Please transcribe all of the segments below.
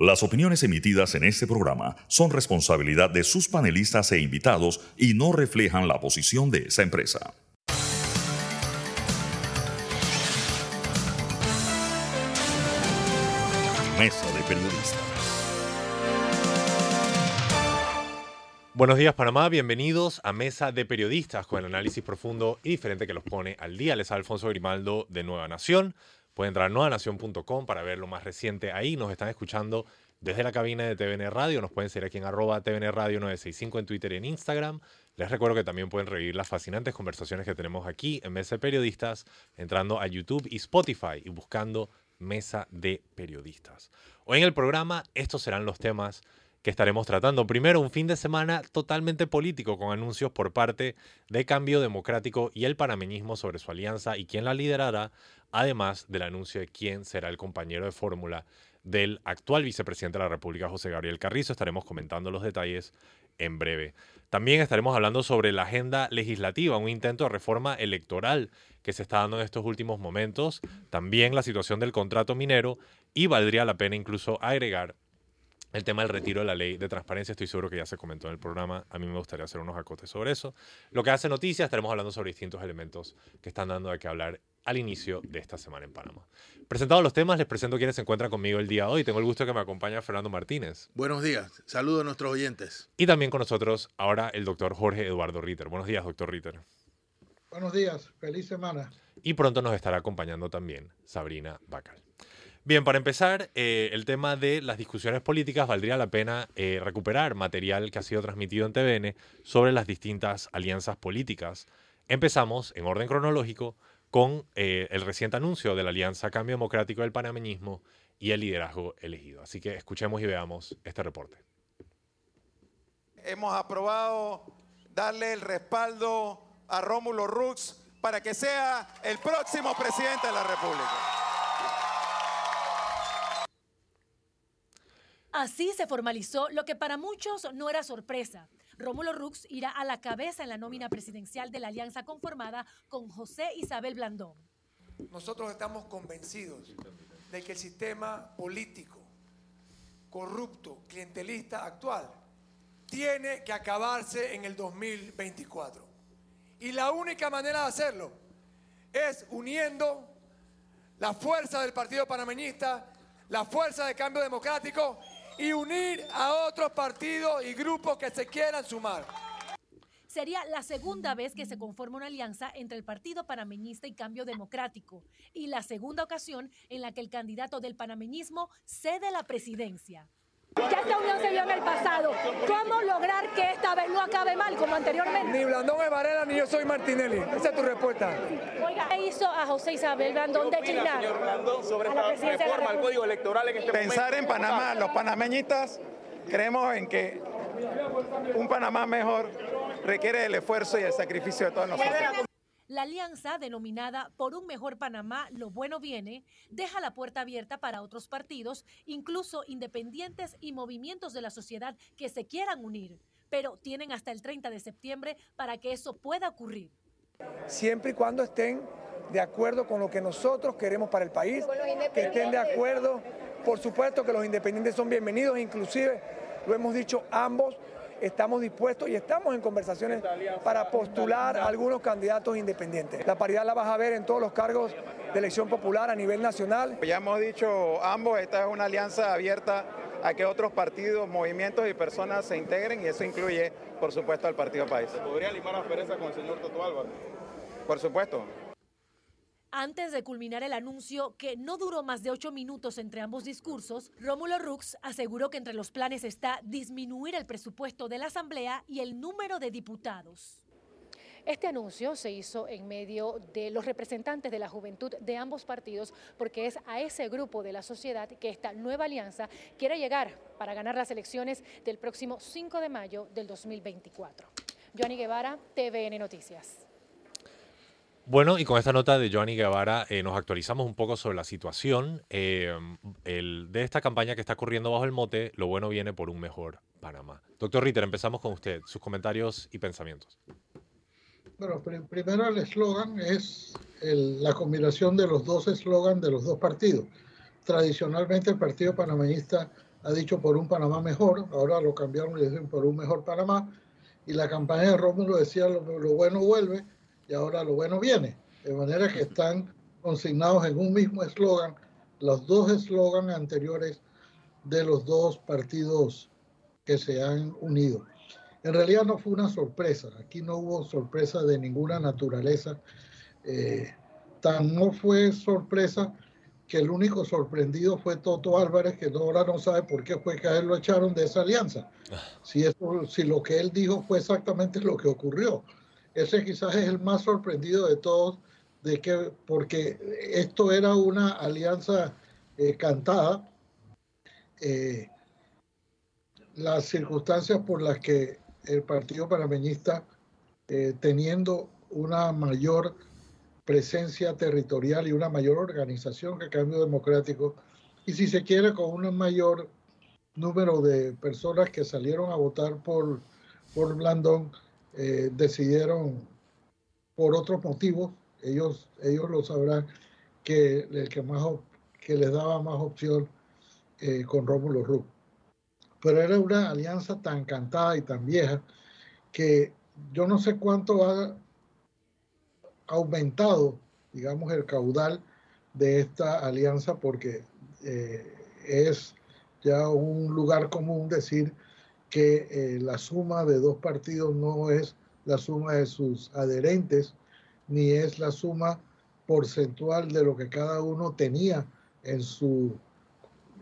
Las opiniones emitidas en este programa son responsabilidad de sus panelistas e invitados y no reflejan la posición de esa empresa. Mesa de Periodistas. Buenos días Panamá, bienvenidos a Mesa de Periodistas con el análisis profundo y diferente que los pone al día. Les Alfonso Grimaldo de Nueva Nación. Pueden entrar a nuevanación.com para ver lo más reciente ahí. Nos están escuchando desde la cabina de TVN Radio. Nos pueden seguir aquí en arroba TVN Radio 965 en Twitter y en Instagram. Les recuerdo que también pueden revivir las fascinantes conversaciones que tenemos aquí en Mesa de Periodistas entrando a YouTube y Spotify y buscando Mesa de Periodistas. Hoy en el programa estos serán los temas que estaremos tratando. Primero, un fin de semana totalmente político con anuncios por parte de Cambio Democrático y el panameñismo sobre su alianza y quién la liderará, además del anuncio de quién será el compañero de fórmula del actual vicepresidente de la República, José Gabriel Carrizo. Estaremos comentando los detalles en breve. También estaremos hablando sobre la agenda legislativa, un intento de reforma electoral que se está dando en estos últimos momentos, también la situación del contrato minero y valdría la pena incluso agregar el tema del retiro de la ley de transparencia, estoy seguro que ya se comentó en el programa. A mí me gustaría hacer unos acotes sobre eso. Lo que hace noticias, estaremos hablando sobre distintos elementos que están dando de qué hablar al inicio de esta semana en Panamá. Presentados los temas, les presento quienes se encuentran conmigo el día de hoy. Tengo el gusto de que me acompañe Fernando Martínez. Buenos días, saludos a nuestros oyentes. Y también con nosotros ahora el doctor Jorge Eduardo Ritter. Buenos días, doctor Ritter. Buenos días, feliz semana. Y pronto nos estará acompañando también Sabrina Bacal. Bien, para empezar, eh, el tema de las discusiones políticas, valdría la pena eh, recuperar material que ha sido transmitido en TVN sobre las distintas alianzas políticas. Empezamos, en orden cronológico, con eh, el reciente anuncio de la Alianza Cambio Democrático del Panameñismo y el liderazgo elegido. Así que escuchemos y veamos este reporte. Hemos aprobado darle el respaldo a Rómulo Rux para que sea el próximo presidente de la República. Así se formalizó lo que para muchos no era sorpresa. Rómulo Rux irá a la cabeza en la nómina presidencial de la alianza conformada con José Isabel Blandón. Nosotros estamos convencidos de que el sistema político corrupto, clientelista actual, tiene que acabarse en el 2024. Y la única manera de hacerlo es uniendo la fuerza del Partido Panameñista, la fuerza de Cambio Democrático y unir a otros partidos y grupos que se quieran sumar. Sería la segunda vez que se conforma una alianza entre el Partido Panameñista y Cambio Democrático y la segunda ocasión en la que el candidato del panameñismo cede la presidencia. Ya esta unión se vio en el pasado. ¿Cómo lograr que esta vez no acabe mal como anteriormente? Ni Blandón es Varela ni yo soy Martinelli. Esa es tu respuesta. Oiga, ¿qué hizo a José Isabel Blandón declinar? sobre esta reforma al código electoral en este Pensar en Panamá, los panameñistas creemos en que un Panamá mejor requiere el esfuerzo y el sacrificio de todos nosotros. La alianza, denominada Por un mejor Panamá, lo bueno viene, deja la puerta abierta para otros partidos, incluso independientes y movimientos de la sociedad que se quieran unir, pero tienen hasta el 30 de septiembre para que eso pueda ocurrir. Siempre y cuando estén de acuerdo con lo que nosotros queremos para el país, que estén de acuerdo, por supuesto que los independientes son bienvenidos, inclusive lo hemos dicho ambos, estamos dispuestos y estamos en conversaciones para postular a algunos candidatos independientes. La paridad la vas a ver en todos los cargos de elección popular a nivel nacional. Ya hemos dicho ambos, esta es una alianza abierta a que otros partidos, movimientos y personas se integren y eso incluye, por supuesto, al Partido País. ¿Podría limar aspereza con el señor Toto Álvarez? Por supuesto. Antes de culminar el anuncio, que no duró más de ocho minutos entre ambos discursos, Rómulo Rux aseguró que entre los planes está disminuir el presupuesto de la Asamblea y el número de diputados. Este anuncio se hizo en medio de los representantes de la juventud de ambos partidos porque es a ese grupo de la sociedad que esta nueva alianza quiere llegar para ganar las elecciones del próximo 5 de mayo del 2024. Joanny Guevara, TVN Noticias. Bueno, y con esta nota de Joanny Guevara eh, nos actualizamos un poco sobre la situación eh, el, de esta campaña que está corriendo bajo el mote Lo bueno viene por un mejor Panamá. Doctor Ritter, empezamos con usted, sus comentarios y pensamientos. Bueno, primero el eslogan es la combinación de los dos eslogans de los dos partidos. Tradicionalmente el Partido Panameñista ha dicho por un Panamá mejor, ahora lo cambiaron y dicen por un mejor Panamá, y la campaña de Rómulo decía lo, bueno vuelve y ahora lo bueno viene, de manera que están consignados en un mismo eslogan, los dos eslogans anteriores de los dos partidos que se han unido. En realidad no fue una sorpresa, aquí no hubo sorpresa de ninguna naturaleza. Eh, tan no fue sorpresa que el único sorprendido fue Toto Álvarez, que ahora no sabe por qué fue que a él lo echaron de esa alianza. Si, eso, si lo que él dijo fue exactamente lo que ocurrió. Ese quizás es el más sorprendido de todos, de que, porque esto era una alianza eh, cantada. Eh, las circunstancias por las que el Partido Panameñista, eh, teniendo una mayor presencia territorial y una mayor organización que Cambio Democrático, y si se quiere con un mayor número de personas que salieron a votar por, por Blandón, eh, decidieron por otros motivos, ellos, ellos lo sabrán, que el que, más, que les daba más opción eh, con Rómulo Ruz. Pero era una alianza tan cantada y tan vieja que yo no sé cuánto ha aumentado, digamos, el caudal de esta alianza porque eh, es ya un lugar común decir que eh, la suma de dos partidos no es la suma de sus adherentes, ni es la suma porcentual de lo que cada uno tenía en su,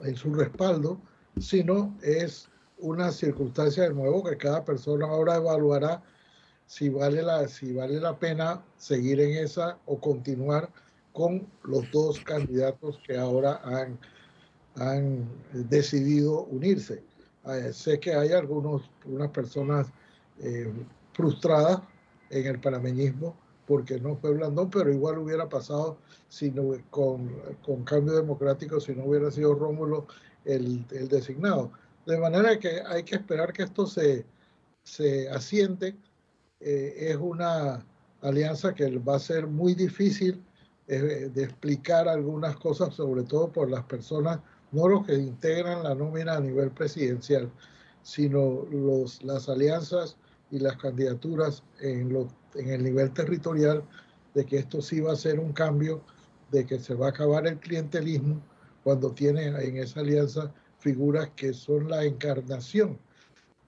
en su respaldo, sino es una circunstancia de nuevo que cada persona ahora evaluará si vale la, si vale la pena seguir en esa o continuar con los dos candidatos que ahora han, han decidido unirse. Eh, sé que hay algunos, unas personas eh, frustradas en el panameñismo porque no fue Blandón, pero igual hubiera pasado si con, con cambio democrático si no hubiera sido Rómulo el, el, designado. De manera que hay que esperar que esto se, se asiente eh, es una alianza que va a ser muy difícil eh, de explicar algunas cosas, sobre todo por las personas, no los que integran la nómina a nivel presidencial, sino los, las alianzas y las candidaturas en, en el nivel territorial, de que esto sí va a ser un cambio, de que se va a acabar el clientelismo cuando tiene en esa alianza figuras que son la encarnación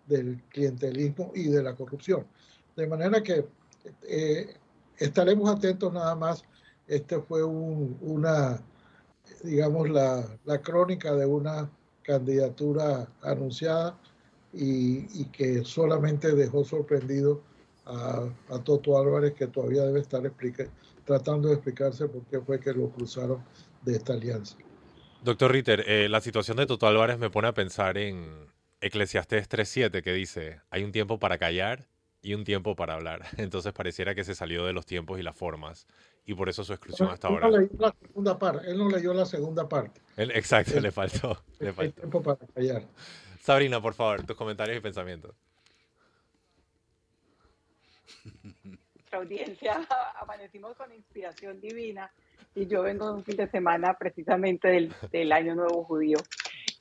del clientelismo y de la corrupción. De manera que eh, estaremos atentos nada más. Este fue una, digamos, la, crónica de una candidatura anunciada y, que solamente dejó sorprendido a, Toto Álvarez, que todavía debe estar tratando de explicarse por qué fue que lo cruzaron de esta alianza. Doctor Ritter, eh, la situación de Toto Álvarez me pone a pensar en Eclesiastés 3.7, que dice, hay un tiempo para callar y un tiempo para hablar. Entonces pareciera que se salió de los tiempos y las formas y por eso su exclusión hasta ahora. No leyó la segunda parte. Él no leyó la segunda parte. exacto, le faltó. Le faltó. tiempo para callar. Sabrina, por favor, tus comentarios y pensamientos. Nuestra audiencia amanecimos con inspiración divina y yo vengo de un fin de semana precisamente del, del Año Nuevo Judío.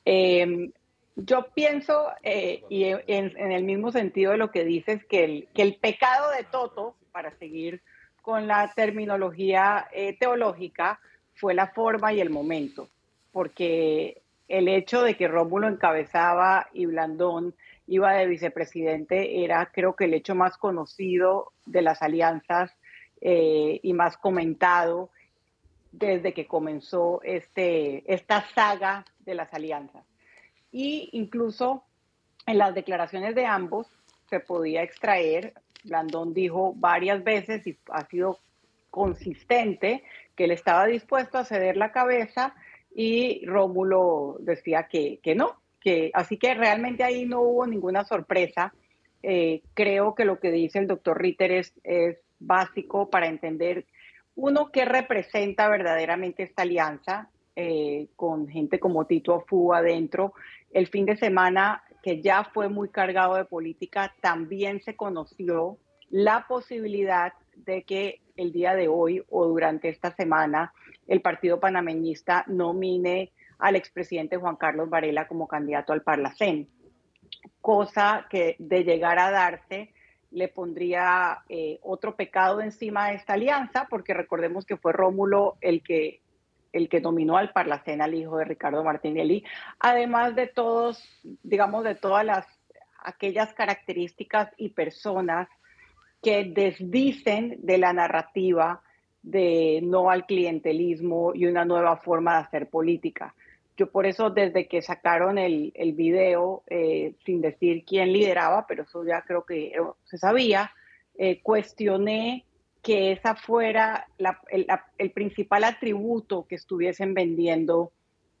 Eh, yo pienso, eh, y en, el mismo sentido de lo que dices, que el, que el pecado de Toto, para seguir con la terminología eh, teológica, fue la forma y el momento, porque el hecho de que Rómulo encabezaba y Blandón iba de vicepresidente era creo que el hecho más conocido de las alianzas eh, y más comentado desde que comenzó este, esta saga de las alianzas. Y incluso en las declaraciones de ambos se podía extraer, Blandón dijo varias veces y ha sido consistente que él estaba dispuesto a ceder la cabeza y Rómulo decía que, que no, que así que realmente ahí no hubo ninguna sorpresa. Eh, creo que lo que dice el doctor Ritter es, es básico para entender, uno, qué representa verdaderamente esta alianza eh, con gente como Tito Afú adentro, el fin de semana, que ya fue muy cargado de política, también se conoció la posibilidad de que el día de hoy o durante esta semana el Partido Panameñista nomine al expresidente Juan Carlos Varela como candidato al Parlacén, cosa que de llegar a darse le pondría eh, otro pecado encima de esta alianza, porque recordemos que fue Rómulo el que, el que nominó al Parlacén al hijo de Ricardo Martinelli, además de todos, digamos, de todas las aquellas características y personas que desdicen de la narrativa de no al clientelismo y una nueva forma de hacer política. Yo por eso desde que sacaron el, video, eh, sin decir quién lideraba, pero eso ya creo que se sabía, eh, cuestioné que esa fuera el, principal atributo que estuviesen vendiendo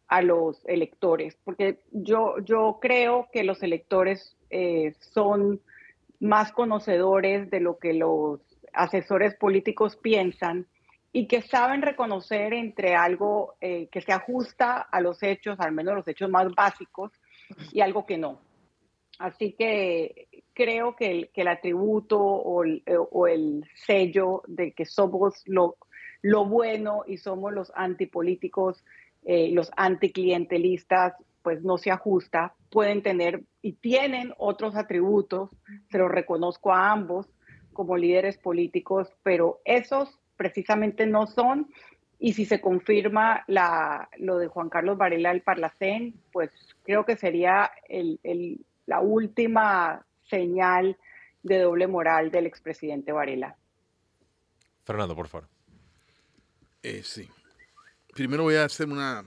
a los electores, porque yo, yo creo que los electores eh, son más conocedores de lo que los asesores políticos piensan y que saben reconocer entre algo eh, que se ajusta a los hechos, al menos los hechos más básicos, y algo que no. Así que creo que el, atributo o el, o el, sello de que somos lo, bueno y somos los antipolíticos, eh, los anticlientelistas, pues no se ajusta. Pueden tener y tienen otros atributos, se los reconozco a ambos como líderes políticos, pero esos precisamente no son. Y si se confirma la, lo de Juan Carlos Varela del Parlacén, pues creo que sería el, la última señal de doble moral del expresidente Varela. Fernando, por favor. Eh, sí. Primero voy a hacer una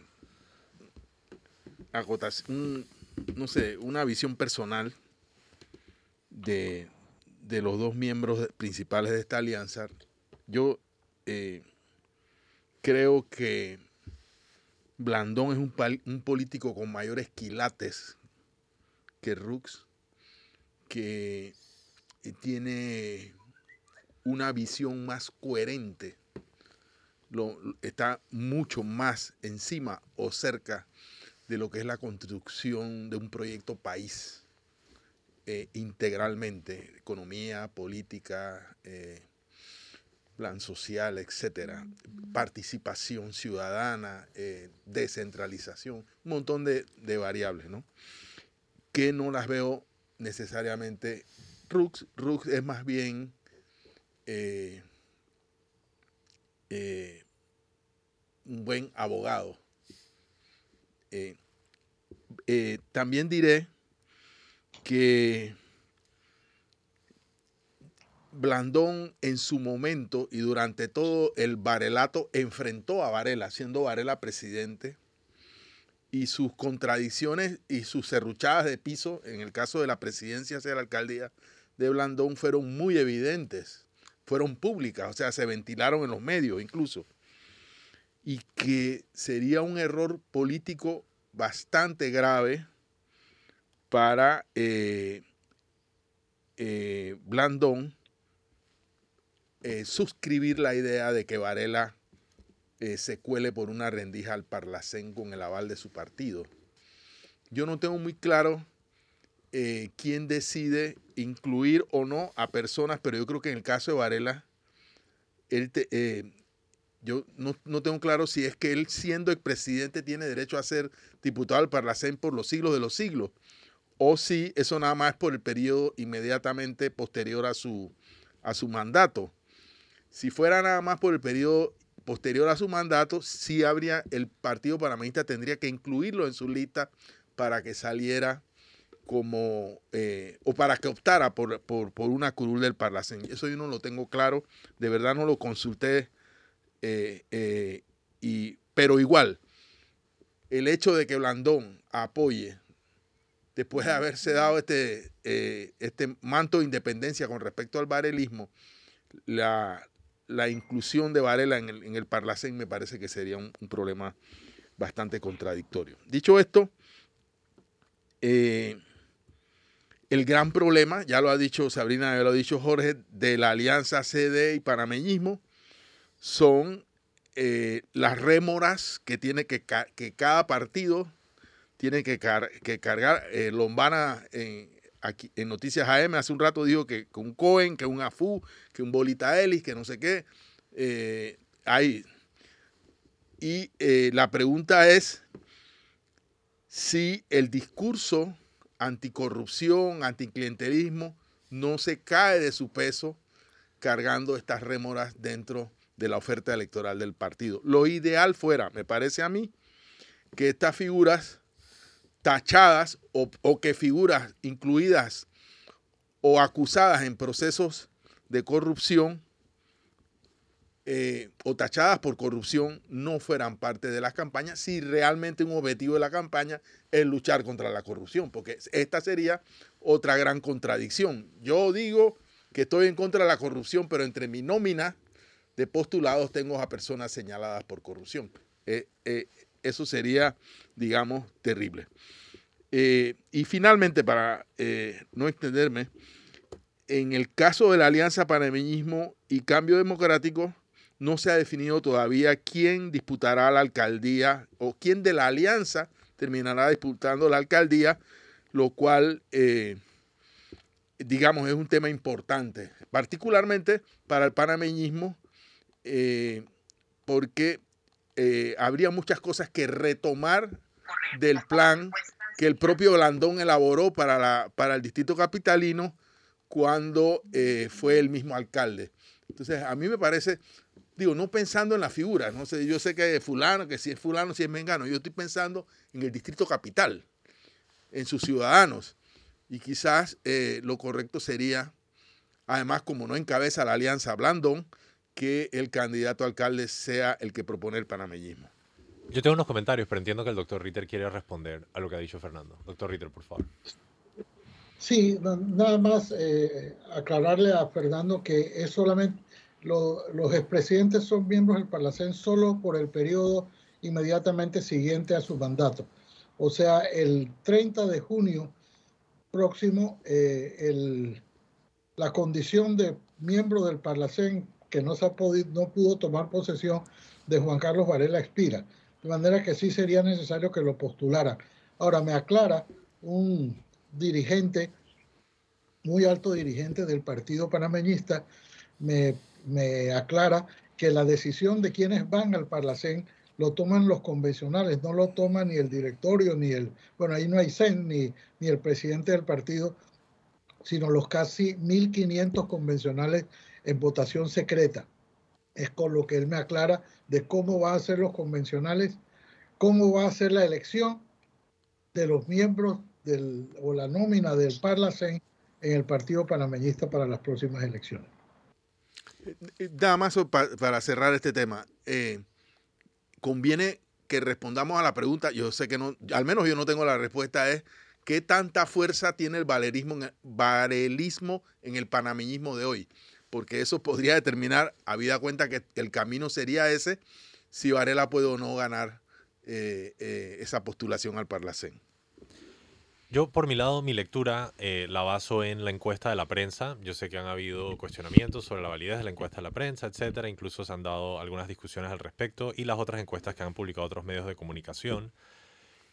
acotación, no sé, una visión personal de, de los dos miembros principales de esta alianza. Yo eh, creo que Blandón es un, un, político con mayores quilates que Rux, que tiene una visión más coherente, lo, está mucho más encima o cerca de lo que es la construcción de un proyecto país eh, integralmente, economía, política, eh, plan social, etcétera, participación ciudadana, eh, descentralización, un montón de, variables, ¿no? Que no las veo necesariamente. Rux, Rux es más bien eh, eh, un buen abogado. también diré que Blandón en su momento y durante todo el Varelato enfrentó a Varela, siendo Varela presidente, y sus contradicciones y sus serruchadas de piso, en el caso de la presidencia hacia la alcaldía de Blandón, fueron muy evidentes, fueron públicas, o sea, se ventilaron en los medios incluso, y que sería un error político bastante grave para eh, eh, Blandón eh, suscribir la idea de que Varela eh, se cuele por una rendija al Parlacén con el aval de su partido. Yo no tengo muy claro eh, quién decide incluir o no a personas, pero yo creo que en el caso de Varela, él yo no, no, tengo claro si es que él siendo el presidente tiene derecho a ser diputado al Parlacén por los siglos de los siglos, o si eso nada más es por el periodo inmediatamente posterior a su, a su mandato. Si fuera nada más por el periodo posterior a su mandato, sí habría, el Partido Panameñista tendría que incluirlo en su lista para que saliera como, eh, o para que optara por, una curul del Parlacén. Eso yo no lo tengo claro, de verdad no lo consulté, eh, eh, y, pero igual, el hecho de que Blandón apoye, después de haberse dado este, este manto de independencia con respecto al barelismo, la, la inclusión de Varela en el, en el Parlacén me parece que sería un, problema bastante contradictorio. Dicho esto, eh, el gran problema, ya lo ha dicho Sabrina, ya lo ha dicho Jorge, de la alianza CD y panameñismo son eh, las rémoras que tiene que, que cada partido tiene que, que cargar. Eh, Lombana en, en Noticias AM hace un rato dijo que, un Cohen, que un Afu, que un Bolita Ellis, que no sé qué. Eh, hay. Y eh, la pregunta es si el discurso anticorrupción, anticlientelismo, no se cae de su peso cargando estas rémoras dentro de la oferta electoral del partido. Lo ideal fuera, me parece a mí, que estas figuras tachadas o, que figuras incluidas o acusadas en procesos de corrupción eh, o tachadas por corrupción no fueran parte de las campañas si realmente un objetivo de la campaña es luchar contra la corrupción, porque esta sería otra gran contradicción. Yo digo que estoy en contra de la corrupción, pero entre mi nómina de postulados tengo a personas señaladas por corrupción. Eh, eh, eso sería, digamos, terrible. y finalmente, para no extenderme, en el caso de la Alianza Panameñismo y Cambio Democrático, no se ha definido todavía quién disputará la alcaldía o quién de la alianza terminará disputando la alcaldía, lo cual, eh, digamos, es un tema importante, particularmente para el panameñismo, eh, porque eh, habría muchas cosas que retomar del plan que el propio Blandón elaboró para, la, para el distrito capitalino cuando fue el mismo alcalde. Entonces, a mí me parece digo, no pensando en la figura, no sé, yo sé que es fulano, que si es fulano, si es mengano, yo estoy pensando en el distrito capital, en sus ciudadanos. Y quizás eh, lo correcto sería, además, como no encabeza la alianza Blandón, que el candidato alcalde sea el que propone el panameñismo. Yo tengo unos comentarios, pero entiendo que el doctor Ritter quiere responder a lo que ha dicho Fernando. Doctor Ritter, por favor. Sí, nada más eh, aclararle a Fernando que es solamente los expresidentes son miembros del Parlacén solo por el periodo inmediatamente siguiente a su mandato. O sea, el 30 de junio próximo, eh, la condición de miembro del Parlacén que no, ha podido, no pudo tomar posesión de Juan Carlos Varela expira. De manera que sí sería necesario que lo postularan. Ahora, me aclara un dirigente, muy alto dirigente del Partido Panameñista, me me aclara que la decisión de quienes van al Parlacén lo toman los convencionales, no lo toma ni el directorio, ni el, bueno, ahí no hay CEN, ni, ni el presidente del partido, sino los casi 1.500 convencionales en votación secreta. Es con lo que él me aclara de cómo va a ser los convencionales, cómo va a ser la elección de los miembros del, o la nómina del Parlacén en el Partido Panameñista para las próximas elecciones. Eh, nada más para cerrar este tema. Eh, conviene que respondamos a la pregunta. Yo sé que no, al menos yo no tengo la respuesta. Es qué tanta fuerza tiene el valerismo, varelismo en el panameñismo de hoy. Porque eso podría determinar, habida cuenta que el camino sería ese, si Varela puede o no ganar eh, esa postulación al Parlacén. Yo, por mi lado, mi lectura eh, la baso en la encuesta de la prensa. Yo sé que han habido cuestionamientos sobre la validez de la encuesta de la prensa, etcétera. Incluso se han dado algunas discusiones al respecto y las otras encuestas que han publicado otros medios de comunicación.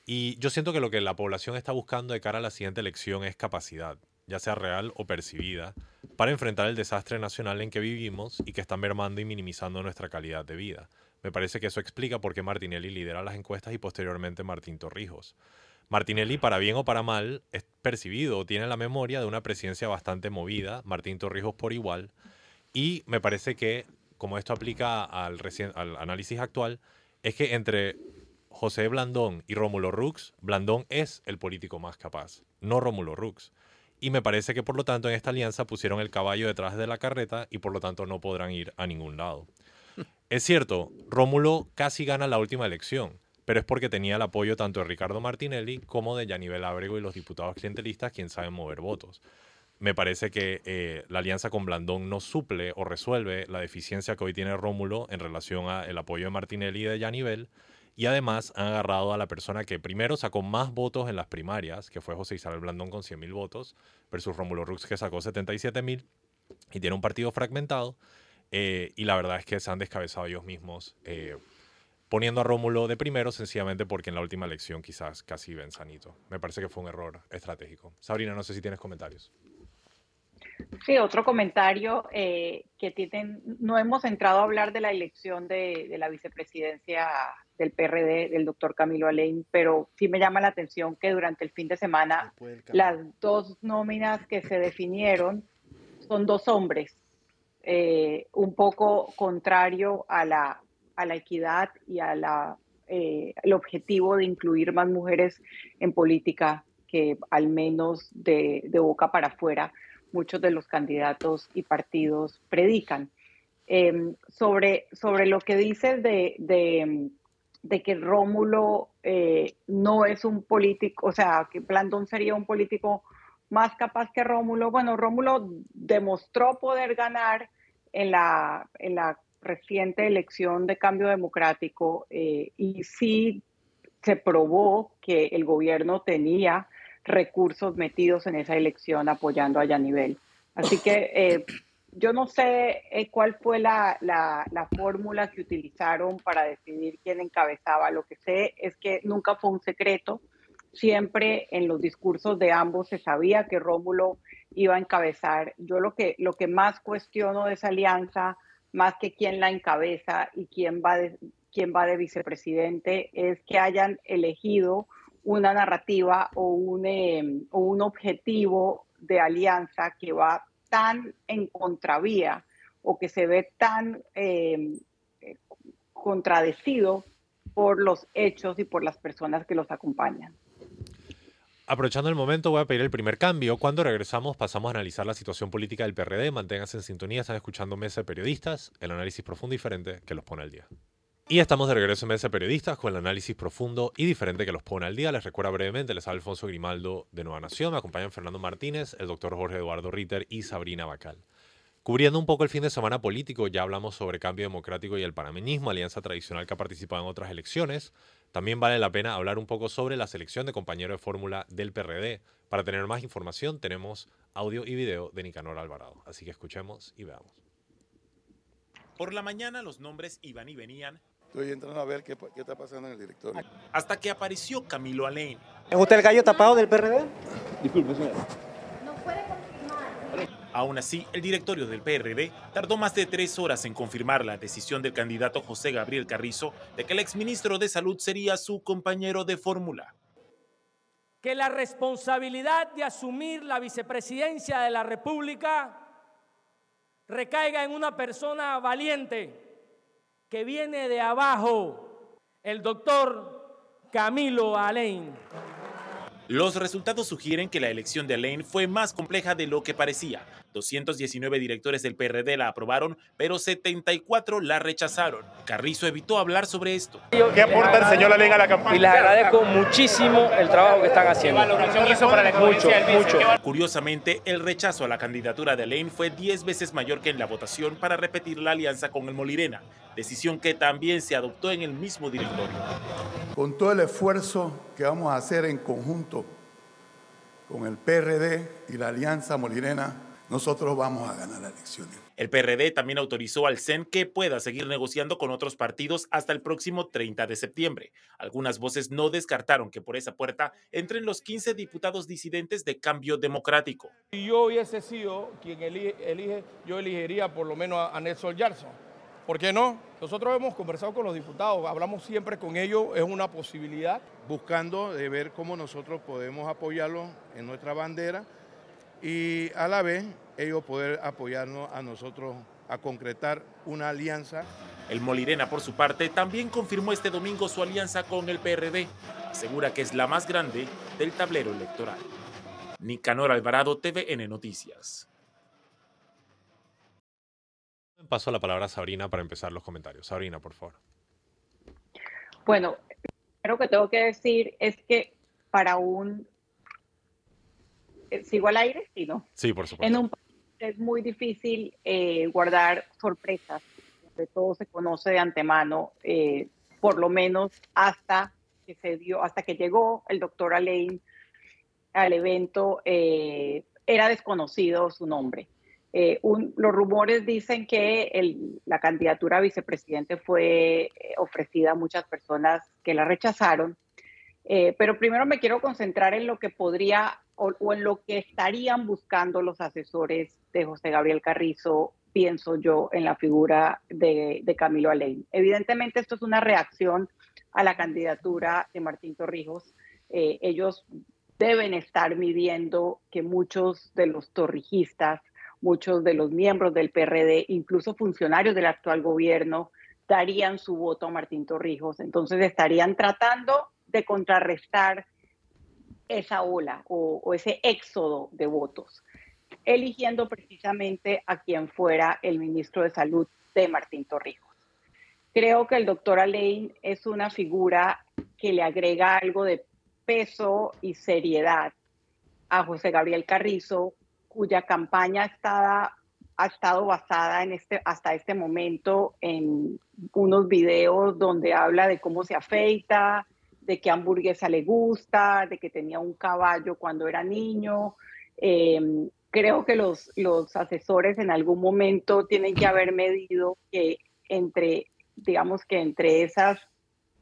Y yo siento que lo que la población está buscando de cara a la siguiente elección es capacidad, ya sea real o percibida, para enfrentar el desastre nacional en que vivimos y que está mermando y minimizando nuestra calidad de vida. Me parece que eso explica por qué Martinelli lidera las encuestas y posteriormente Martín Torrijos. Martinelli, para bien o para mal, es percibido o tiene la memoria de una presidencia bastante movida, Martín Torrijos por igual, y me parece que, como esto aplica al, al análisis actual, es que entre José Blandón y Rómulo Rux, Blandón es el político más capaz, no Rómulo Rux. Y me parece que por lo tanto en esta alianza pusieron el caballo detrás de la carreta y por lo tanto no podrán ir a ningún lado. Es cierto, Rómulo casi gana la última elección, pero es porque tenía el apoyo tanto de Ricardo Martinelli como de Yanivel Ábrego y los diputados clientelistas, quien saben mover votos. Me parece que eh, la alianza con Blandón no suple o resuelve la deficiencia que hoy tiene Rómulo en relación al apoyo de Martinelli y de Yanivel. Y además han agarrado a la persona que primero sacó más votos en las primarias, que fue José Isabel Blandón con 100.000 votos, versus Rómulo Rux que sacó 77.000 y tiene un partido fragmentado. Eh, y la verdad es que se han descabezado ellos mismos eh, poniendo a Rómulo de primero sencillamente porque en la última elección quizás casi ven sanito. Me parece que fue un error estratégico. Sabrina, no sé si tienes comentarios. Sí, otro comentario eh, que tienen, no hemos entrado a hablar de la elección de, la vicepresidencia del PRD, del doctor Camilo Alain, pero sí me llama la atención que durante el fin de semana las dos nóminas que se definieron son dos hombres, eh, un poco contrario a la, a la equidad y a la, eh, el objetivo de incluir más mujeres en política que al menos de, de boca para afuera muchos de los candidatos y partidos predican. Em, sobre, sobre lo que dices de, de, que Rómulo eh, no es un político, o sea, que Blandón sería un político más capaz que Rómulo. Bueno, Rómulo demostró poder ganar en la, en la reciente elección de cambio democrático eh, y sí se probó que el gobierno tenía recursos metidos en esa elección apoyando a Yanivel. Así que eh, yo no sé eh, cuál fue la, la, la fórmula que utilizaron para decidir quién encabezaba. Lo que sé es que nunca fue un secreto. Siempre en los discursos de ambos se sabía que Rómulo iba a encabezar. Yo lo que, lo que más cuestiono de esa alianza, más que quién la encabeza y quién va de, quién va de vicepresidente, es que hayan elegido una narrativa o un, em, o un objetivo de alianza que va tan en contravía o que se ve tan eh, contradecido por los hechos y por las personas que los acompañan. Aprovechando el momento, voy a pedir el primer cambio. Cuando regresamos, pasamos a analizar la situación política del PRD. Manténganse en sintonía, están escuchando Mesa de Periodistas, el análisis profundo y diferente que los pone al día. Y estamos de regreso en Mesa Periodistas con el análisis profundo y diferente que los pone al día. Les recuerdo brevemente, les habla Alfonso Grimaldo de Nueva Nación. Me acompañan Fernando Martínez, el doctor Jorge Eduardo Ritter y Sabrina Bacal. Cubriendo un poco el fin de semana político, ya hablamos sobre cambio democrático y el panameñismo, alianza tradicional que ha participado en otras elecciones. También vale la pena hablar un poco sobre la selección de compañero de fórmula del PRD. Para tener más información, tenemos audio y video de Nicanor Alvarado. Así que escuchemos y veamos. Por la mañana los nombres iban y venían Estoy entrando a ver qué, está pasando en el directorio. Hasta que apareció Camilo Alain. ¿Es usted el gallo tapado del PRD? Disculpe, señor. No puede confirmar. Aún así, el directorio del PRD tardó más de tres horas en confirmar la decisión del candidato José Gabriel Carrizo de que el exministro de Salud sería su compañero de fórmula. Que la responsabilidad de asumir la vicepresidencia de la República recaiga en una persona valiente que viene de abajo, el doctor Camilo Alain. Los resultados sugieren que la elección de Alain fue más compleja de lo que parecía. 219 directores del PRD la aprobaron, pero 74 la rechazaron. Carrizo evitó hablar sobre esto. ¿Qué aporta el señor Alain a la campaña? Y les agradezco muchísimo el trabajo que están haciendo. hizo para la mucho, mucho. Curiosamente, el rechazo a la candidatura de Alain fue 10 veces mayor que en la votación para repetir la alianza con el Molirena, decisión que también se adoptó en el mismo directorio. Con todo el esfuerzo que vamos a hacer en conjunto con el PRD y la Alianza Molirena, nosotros vamos a ganar las elecciones. El PRD también autorizó al CEN que pueda seguir negociando con otros partidos hasta el próximo 30 de septiembre. Algunas voces no descartaron que por esa puerta entren los 15 diputados disidentes de Cambio Democrático. Si yo hubiese sido quien elige, yo elegiría por lo menos a Nelson Yarson ¿Por qué no? Nosotros hemos conversado con los diputados, hablamos siempre con ellos, es una posibilidad. Buscando de ver cómo nosotros podemos apoyarlos en nuestra bandera y a la vez ellos poder apoyarnos a nosotros a concretar una alianza. El Molirena, por su parte, también confirmó este domingo su alianza con el PRD. Asegura que es la más grande del tablero electoral. Nicanor Alvarado, TVN Noticias. Paso la palabra a Sabrina para empezar los comentarios. Sabrina, por favor. Bueno, lo que tengo que decir es que para un... Eh, ¿Sigo al aire? Sí, ¿no? Sí, por supuesto. En un es muy difícil eh, guardar sorpresas, de todo se conoce de antemano, eh, por lo menos hasta que se dio, hasta que llegó el doctor Alain al evento, era desconocido su nombre. Eh, los rumores dicen que la candidatura a vicepresidente fue eh, ofrecida a muchas personas que la rechazaron, eh, pero primero me quiero concentrar en lo que podría o, en lo que estarían buscando los asesores de José Gabriel Carrizo, pienso yo, en la figura de, Camilo Alain. Evidentemente esto es una reacción a la candidatura de Martín Torrijos. Eh, ellos deben estar midiendo que muchos de los torrijistas, muchos de los miembros del PRD, incluso funcionarios del actual gobierno, darían su voto a Martín Torrijos. Entonces estarían tratando de contrarrestar esa ola o, ese éxodo de votos, eligiendo precisamente a quien fuera el ministro de Salud de Martín Torrijos. Creo que el doctor Alain es una figura que le agrega algo de peso y seriedad a José Gabriel Carrizo, cuya campaña ha estado basada en este, hasta este momento en unos videos donde habla de cómo se afeita, de qué hamburguesa le gusta, de que tenía un caballo cuando era niño. Em, creo que los, los asesores en algún momento tienen que haber medido que entre, digamos que entre esas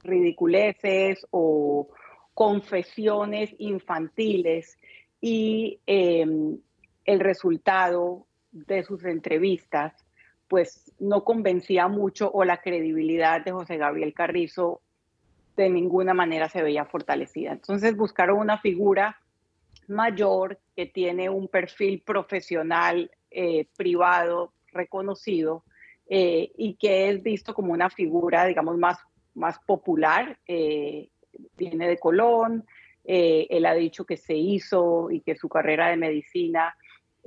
ridiculeces o confesiones infantiles y em, el resultado de sus entrevistas, pues no convencía mucho o la credibilidad de José Gabriel Carrizo de ninguna manera se veía fortalecida. Entonces buscaron una figura mayor que tiene un perfil profesional eh, privado reconocido eh, y que es visto como una figura, digamos, más, más popular. Eh, viene de Colón, él ha dicho que se hizo y que su carrera de medicina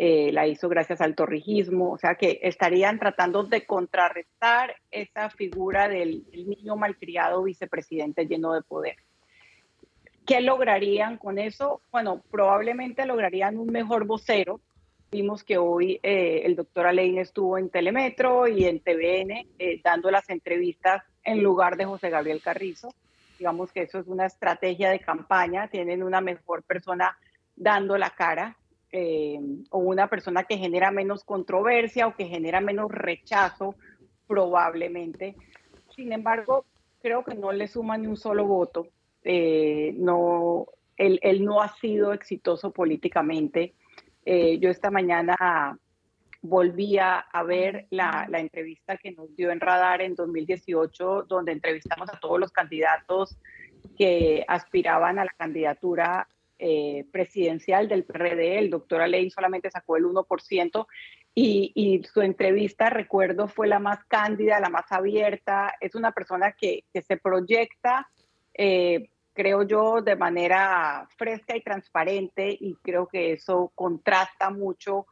eh, la hizo gracias al torrijismo, o sea que estarían tratando de contrarrestar esa figura del niño malcriado vicepresidente lleno de poder. ¿Qué lograrían con eso? Bueno, probablemente lograrían un mejor vocero. Vimos que hoy eh, el doctor Alain estuvo en Telemetro y en TVN eh, dando las entrevistas en lugar de José Gabriel Carrizo. Digamos que eso es una estrategia de campaña, tienen una mejor persona dando la cara eh, o una persona que genera menos controversia o que genera menos rechazo, probablemente. Sin embargo, creo que no le suma ni un solo voto. Eh, no, él, no ha sido exitoso políticamente. Eh, yo esta mañana volví a, ver la, la, entrevista que nos dio en Radar en 2018, donde entrevistamos a todos los candidatos que aspiraban a la candidatura eh, presidencial del PRD, el doctor Aley solamente sacó el 1%, y, su entrevista, recuerdo, fue la más cándida, la más abierta. Es una persona que, se proyecta, eh, creo yo, de manera fresca y transparente, y creo que eso contrasta mucho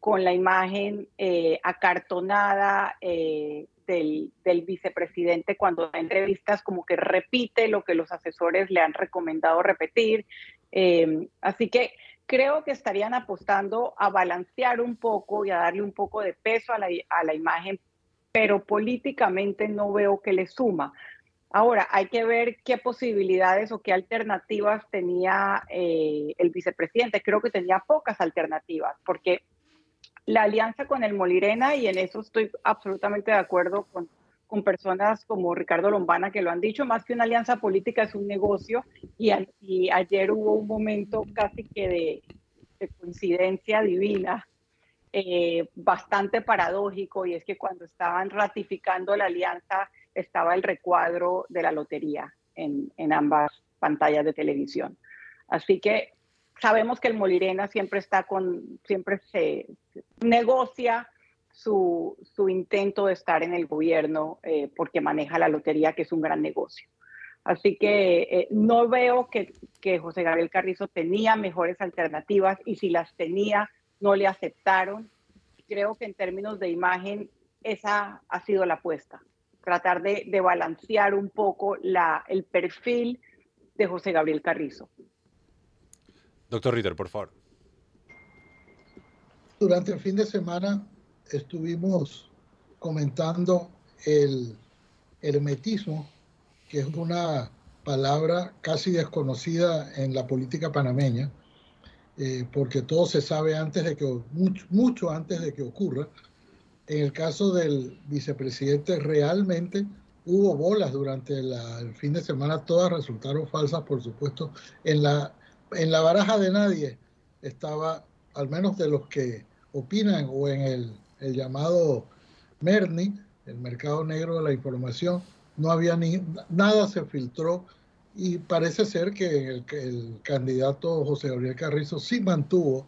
con la imagen eh, acartonada del, del, vicepresidente cuando da entrevistas como que repite lo que los asesores le han recomendado repetir, Em, así que creo que estarían apostando a balancear un poco y a darle un poco de peso a la, imagen, pero políticamente no veo que le suma. Ahora, hay que ver qué posibilidades o qué alternativas tenía eh, el vicepresidente. Creo que tenía pocas alternativas, porque la alianza con el Molirena, y en eso estoy absolutamente de acuerdo con, con personas como Ricardo Lombana que lo han dicho, más que una alianza política es un negocio y, ayer hubo un momento casi que de, coincidencia divina, eh, bastante paradójico y es que cuando estaban ratificando la alianza estaba el recuadro de la lotería en, en ambas pantallas de televisión. Así que sabemos que el Molirena siempre está con, siempre se negocia su, intento de estar en el gobierno eh, porque maneja la lotería, que es un gran negocio. Así que eh, no veo que, que, José Gabriel Carrizo tenía mejores alternativas y si las tenía, no le aceptaron. Creo que en términos de imagen, esa ha sido la apuesta. Tratar de, de balancear un poco la, el perfil de José Gabriel Carrizo. Doctor Ritter, por favor. Durante el fin de semana estuvimos comentando el hermetismo, que es una palabra casi desconocida en la política panameña, eh, porque todo se sabe antes de que, mucho, antes de que ocurra. En el caso del vicepresidente, realmente hubo bolas durante el fin de semana, todas resultaron falsas, por supuesto. En la, en la baraja de nadie estaba, al menos de los que opinan o en el el llamado MERNI, el mercado negro de la información, no había ni nada se filtró y parece ser que el, candidato José Gabriel Carrizo sí mantuvo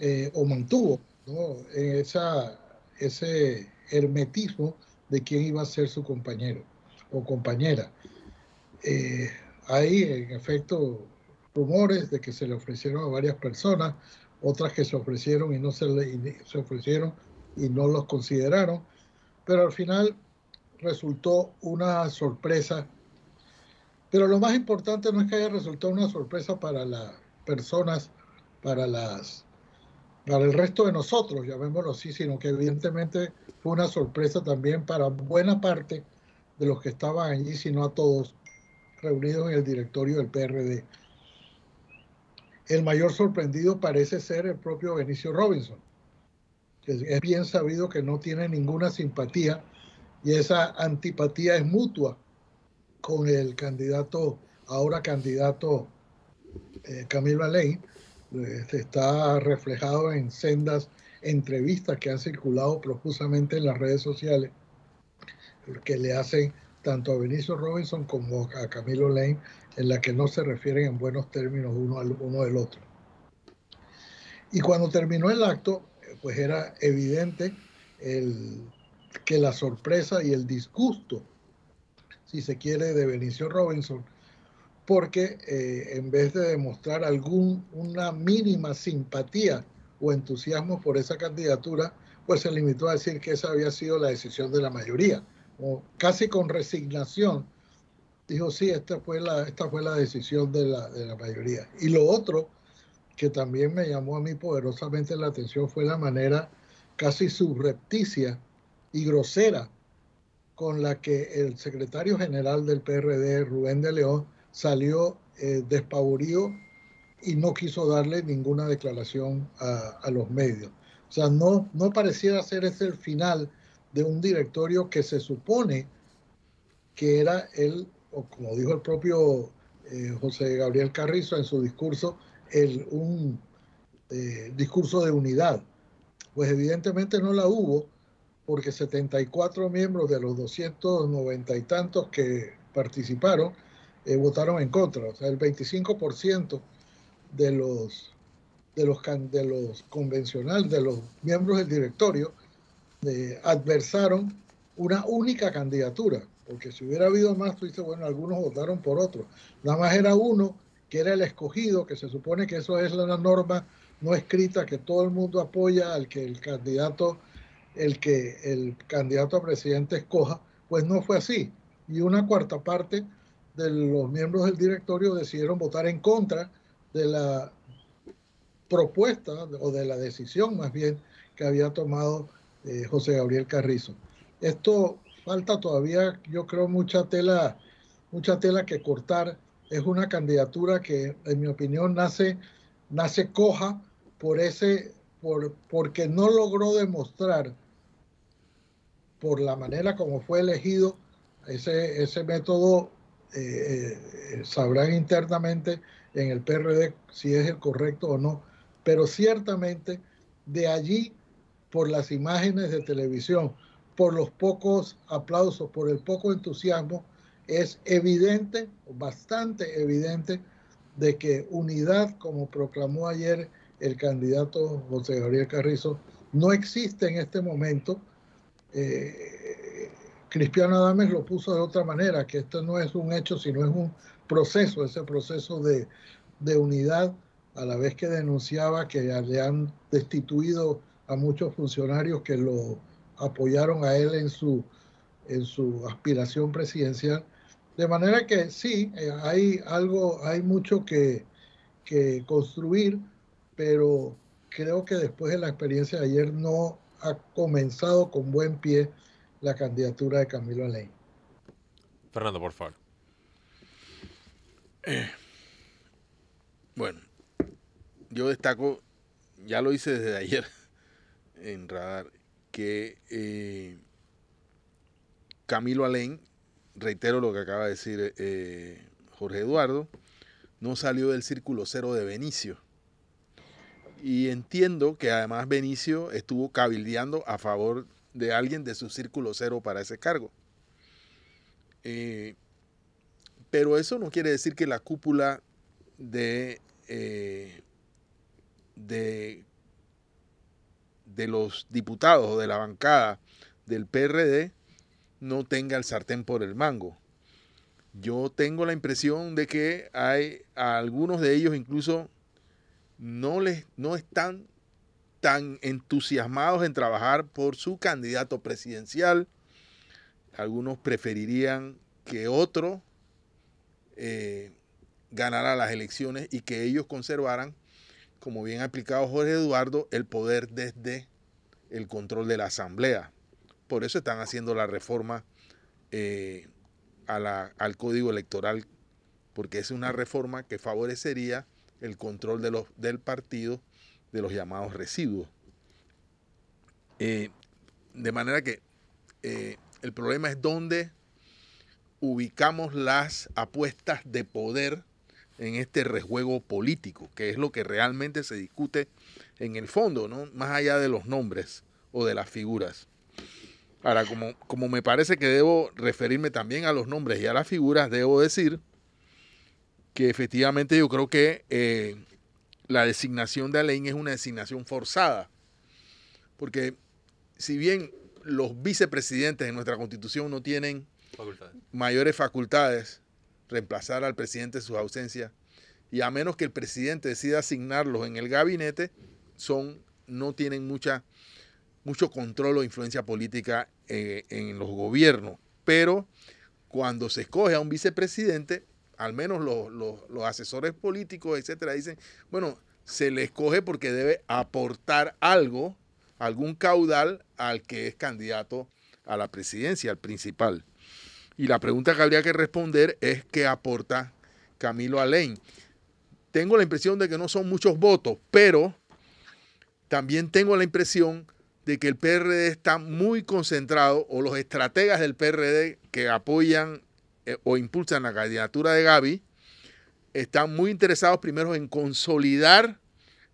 eh, o mantuvo ¿no? esa, ese hermetismo de quién iba a ser su compañero o compañera. Eh, hay en efecto rumores de que se le ofrecieron a varias personas, otras que se ofrecieron y no se, le, se ofrecieron y no los consideraron, pero al final resultó una sorpresa. Pero lo más importante no es que haya resultado una sorpresa para las personas, para las para el resto de nosotros, llamémoslo así, sino que evidentemente fue una sorpresa también para buena parte de los que estaban allí, si no a todos, reunidos en el directorio del PRD. El mayor sorprendido parece ser el propio Benicio Robinson, es bien sabido que no tiene ninguna simpatía y esa antipatía es mutua con el candidato, ahora candidato eh, Camilo Alain, este, está reflejado en sendas entrevistas que han circulado profusamente en las redes sociales, que le hacen tanto a Benicio Robinson como a Camilo Lane, en la que no se refieren en buenos términos uno al uno del otro. Y cuando terminó el acto, pues era evidente el, que la sorpresa y el disgusto, si se quiere, de Benicio Robinson porque eh, en vez de demostrar alguna mínima simpatía o entusiasmo por esa candidatura, pues se limitó a decir que esa había sido la decisión de la mayoría, o casi con resignación. Dijo, sí, esta fue la, esta fue la decisión de la, de la mayoría. Y lo otro que también me llamó a mí poderosamente la atención fue la manera casi subrepticia y grosera con la que el secretario general del PRD, Rubén de León, salió eh, despavorido y no quiso darle ninguna declaración a, los medios. O sea, no, no pareciera ser ese el final de un directorio que se supone que era el, o como dijo el propio eh, José Gabriel Carrizo en su discurso, el, un eh, discurso de unidad. Pues evidentemente no la hubo, porque 74 miembros de los 290 y tantos que participaron eh, votaron en contra. O sea, el 25% de los, de los, de los convencionales, de los miembros del directorio, eh, adversaron una única candidatura. Porque si hubiera habido más, tú dices, bueno, algunos votaron por otro. Nada más era uno que era el escogido, que se supone que eso es la norma no escrita, que todo el mundo apoya al que el candidato, el que el candidato a presidente escoja, pues no fue así. Y una cuarta parte de los miembros del directorio decidieron votar en contra de la propuesta o de la decisión más bien que había tomado eh, José Gabriel Carrizo. Esto falta todavía, yo creo, mucha tela, mucha tela que cortar. Es una candidatura que, en mi opinión, nace, nace coja por ese, por, porque no logró demostrar por la manera como fue elegido ese, ese método eh, eh, sabrán internamente en el PRD si es el correcto o no, pero ciertamente de allí, por las imágenes de televisión, por los pocos aplausos, por el poco entusiasmo, es evidente, bastante evidente, de que unidad, como proclamó ayer el candidato José Gabriel Carrizo, no existe en este momento. Eh, Cristiano Adames lo puso de otra manera, que esto no es un hecho, sino es un proceso, ese proceso de, unidad, a la vez que denunciaba que le han destituido a muchos funcionarios que lo apoyaron a él en su, en su aspiración presidencial. De manera que sí, eh, hay algo, hay mucho que, que construir, pero creo que después de la experiencia de ayer no ha comenzado con buen pie la candidatura de Camilo Alain. Fernando, por favor. Eh, bueno, yo destaco, ya lo hice desde ayer en Radar, que eh, Camilo Alain, reitero lo que acaba de decir eh, Jorge Eduardo, no salió del círculo cero de Benicio. Y entiendo que además Benicio estuvo cabildeando a favor de alguien de su círculo cero para ese cargo. Eh, pero eso no quiere decir que la cúpula de, eh, de, de los diputados o de la bancada del PRD no tenga el sartén por el mango. Yo tengo la impresión de que hay algunos de ellos incluso no, les, no están tan entusiasmados en trabajar por su candidato presidencial. Algunos preferirían que otro eh, ganara las elecciones y que ellos conservaran, como bien ha explicado Jorge Eduardo, el poder desde el control de la Asamblea. Por eso están haciendo la reforma eh, al código electoral, porque es una reforma que favorecería el control del partido de los llamados residuos. Eh, de manera que eh, el problema es dónde ubicamos las apuestas de poder en este rejuego político, que es lo que realmente se discute en el fondo, ¿no? más allá de los nombres o de las figuras. Ahora, como, como me parece que debo referirme también a los nombres y a las figuras, debo decir que efectivamente yo creo que eh, la designación de Alain es una designación forzada, porque si bien los vicepresidentes en nuestra constitución no tienen mayores facultades, reemplazar al presidente en sus ausencias, y a menos que el presidente decida asignarlos en el gabinete, son, no tienen mucha, mucho control o influencia política eh, en los gobiernos. Pero cuando se escoge a un vicepresidente, al menos los, los, asesores políticos, etcétera, dicen, bueno, se le escoge porque debe aportar algo, algún caudal al que es candidato a la presidencia, al principal. Y la pregunta que habría que responder es qué aporta Camilo Alain. Tengo la impresión de que no son muchos votos, pero también tengo la impresión de que el PRD está muy concentrado, o los estrategas del PRD que apoyan eh, o impulsan la candidatura de Gaby, están muy interesados primero en consolidar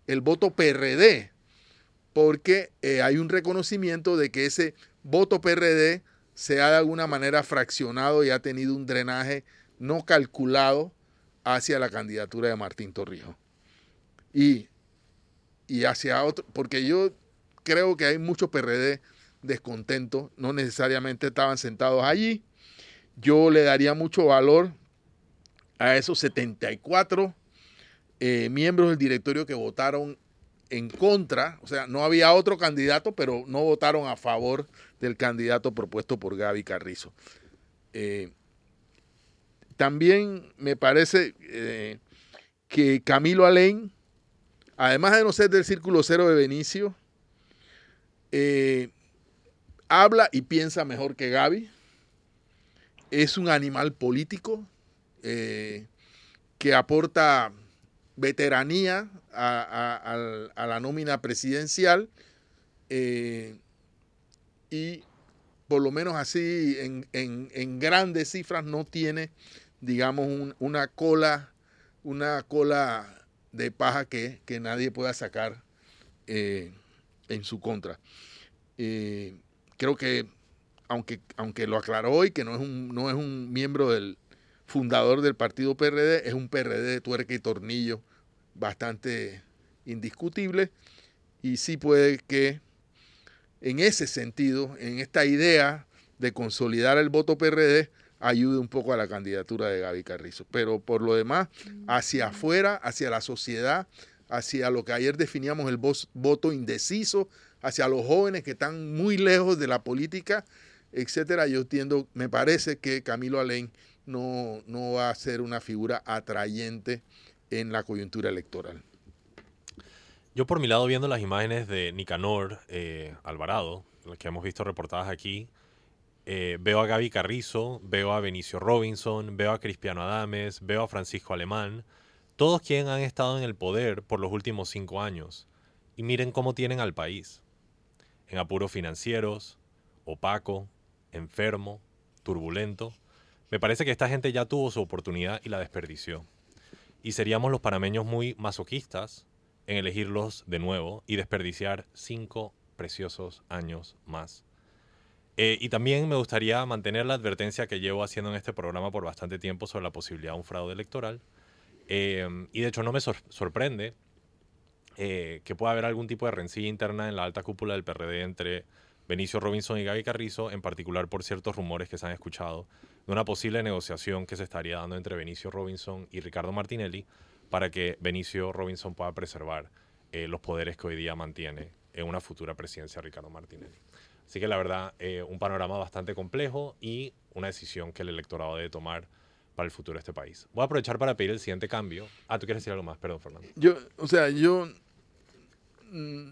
el voto PRD, porque eh, hay un reconocimiento de que ese voto PRD se ha de alguna manera fraccionado y ha tenido un drenaje no calculado hacia la candidatura de Martín Torrijos. Y, y hacia otro, porque yo creo que hay muchos PRD descontentos, no necesariamente estaban sentados allí. Yo le daría mucho valor a esos 74 eh, miembros del directorio que votaron en contra, o sea, no había otro candidato, pero no votaron a favor del candidato propuesto por Gaby Carrizo. Eh, también me parece eh, que Camilo Alain, además de no ser del círculo cero de Benicio, eh, habla y piensa mejor que Gaby. Es un animal político que aporta veteranía a, la nómina presidencial eh, y por lo menos así en, grandes cifras no tiene, digamos, una cola, una cola de paja que, nadie pueda sacar eh, en su contra. Eh, creo que, aunque, aunque lo aclaró hoy, que no es un, no es un miembro del, fundador del partido PRD, es un PRD de tuerca y tornillo bastante indiscutible y sí puede que en ese sentido, en esta idea de consolidar el voto PRD, ayude un poco a la candidatura de Gaby Carrizo. Pero por lo demás, hacia afuera, hacia la sociedad, hacia lo que ayer definíamos el voto indeciso, hacia los jóvenes que están muy lejos de la política, etcétera, yo entiendo, me parece que Camilo Alén no, no va a ser una figura atrayente en la coyuntura electoral. Yo por mi lado viendo las imágenes de Nicanor eh, Alvarado, las que hemos visto reportadas aquí, eh, veo a Gaby Carrizo, veo a Benicio Robinson, veo a Cristiano Adames, veo a Francisco Alemán, todos quienes han estado en el poder por los últimos cinco años. Y miren cómo tienen al país. En apuros financieros, opaco, enfermo, turbulento. Me parece que esta gente ya tuvo su oportunidad y la desperdició. Y seríamos los panameños muy masoquistas en elegirlos de nuevo y desperdiciar cinco preciosos años más. Eh, y también me gustaría mantener la advertencia que llevo haciendo en este programa por bastante tiempo sobre la posibilidad de un fraude electoral. Eh, y de hecho no me sor- sorprende eh, que pueda haber algún tipo de rencilla interna en la alta cúpula del PRD entre Benicio Robinson y Gaby Carrizo, en particular por ciertos rumores que se han escuchado de una posible negociación que se estaría dando entre Benicio Robinson y Ricardo Martinelli para que Benicio Robinson pueda preservar eh, los poderes que hoy día mantiene en una futura presidencia Ricardo Martinelli. Así que la verdad, un panorama bastante complejo y una decisión que el electorado debe tomar para el futuro de este país. Voy a aprovechar para pedir el siguiente cambio. Ah, ¿tú quieres decir algo más? Perdón, Fernando. Yo, o sea, yo mm,